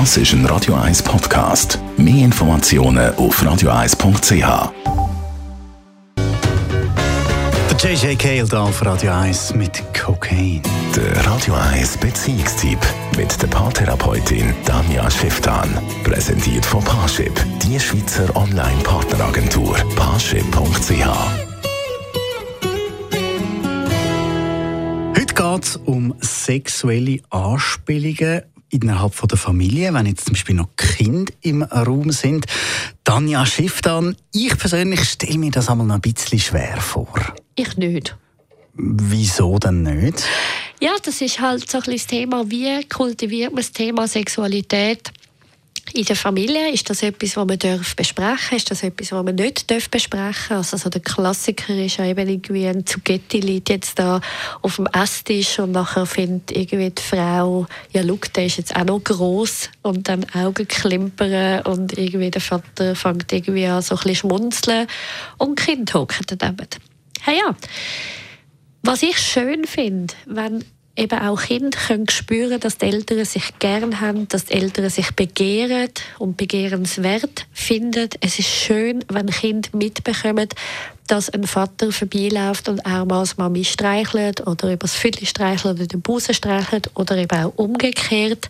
Das ist ein Radio 1 Podcast. Mehr Informationen auf radio1.ch. Der JJ Cale da auf Radio 1 mit Cocaine. Der Radio 1 Beziehungstyp mit der Paartherapeutin Danja Schifftan. Präsentiert von Paarship, die Schweizer Online-Partneragentur. Paarship.ch. Heute geht es um sexuelle Anspielungen innerhalb von der Familie, wenn jetzt zum Beispiel noch Kinder im Raum sind. Tanja Schifftan, ich persönlich stelle mir das einmal noch ein bisschen schwer vor. Ich nicht. Wieso denn nicht? Ja, das ist halt so ein bisschen das Thema, wie kultiviert man das Thema Sexualität in der Familie ist das etwas, was man darf besprechen Ist das etwas, was man nicht darf besprechen Also so der Klassiker ist ja eben irgendwie ein Zugetti liegt jetzt da auf dem Esstisch und nachher findet irgendwie die Frau, ja, schau, der ist jetzt auch noch groß und dann Augen klimpern und irgendwie der Vater fängt irgendwie an so ein bisschen schmunzeln und Kinder hocken daneben. Hey, ja. Was ich schön finde, wenn eben auch Kinder können spüren, dass die Eltern sich gern haben, dass die Eltern sich begehren und begehrenswert finden. Es ist schön, wenn Kinder mitbekommen, dass ein Vater vorbeiläuft und auch mal das Mami streichelt oder über das Viertel streichelt oder den Busen streichelt oder eben auch umgekehrt,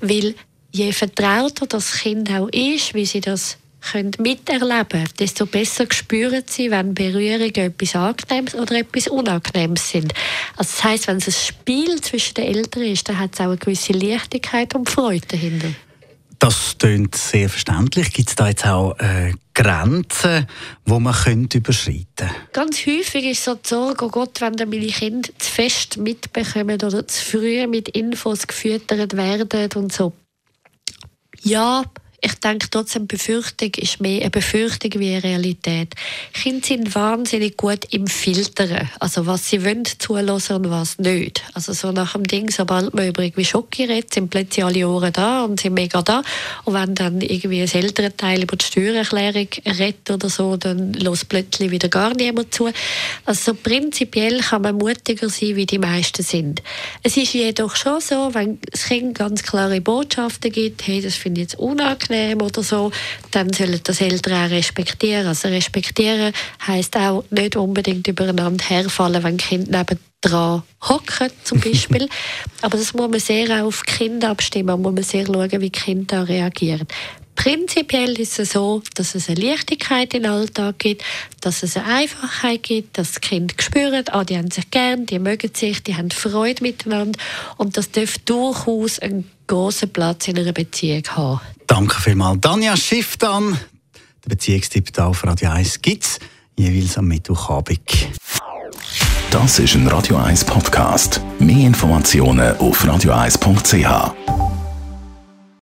weil je vertrauter das Kind auch ist, wie sie das können miterleben desto besser spüren sie, wenn Berührungen etwas Angenehmes oder etwas Unangenehmes sind. Also das heisst, wenn es ein Spiel zwischen den Eltern ist, dann hat es auch eine gewisse Leichtigkeit und Freude dahinter. Das klingt sehr verständlich. Gibt es da jetzt auch äh, Grenzen, die man könnte überschreiten könnte? Ganz häufig ist so die Sorge, oh Gott, wenn dann meine Kinder zu fest mitbekommen oder zu früh mit Infos gefüttert werden und so. Ja, ich denke trotzdem, Befürchtung ist mehr eine Befürchtung wie eine Realität. Kinder sind wahnsinnig gut im Filtern, also was sie wollen zulassen und was nicht. Also so nach dem Ding, sobald man über irgendwie Schocke redet, sind plötzlich alle Ohren da und sind mega da. Und wenn dann irgendwie ein älterer Teil über die Steuererklärung redet oder so, dann los plötzlich wieder gar niemand zu. Also so prinzipiell kann man mutiger sein, wie die meisten sind. Es ist jedoch schon so, wenn das Kind ganz klare Botschaften gibt, hey, das finde ich jetzt unangenehm, unangenehm oder so, dann sollen das Eltern auch respektieren. Also respektieren heisst auch nicht unbedingt übereinander herfallen, wenn Kinder neben dran hocken, zum Beispiel. Aber das muss man sehr auf Kinder abstimmen, muss man sehr schauen, wie Kinder da reagieren. Prinzipiell ist es so, dass es eine Leichtigkeit im Alltag gibt, dass es eine Einfachheit gibt, dass die Kinder spüren, ah, die haben sich gern, die mögen sich, die haben Freude miteinander und das darf durchaus einen großen Platz in einer Beziehung haben. Danke vielmals. Danja Schifftan, der Beziehungstipp hier auf Radio 1 gibt es jeweils am Mittwochabend. Das ist ein Radio 1 Podcast. Mehr Informationen auf radio1.ch.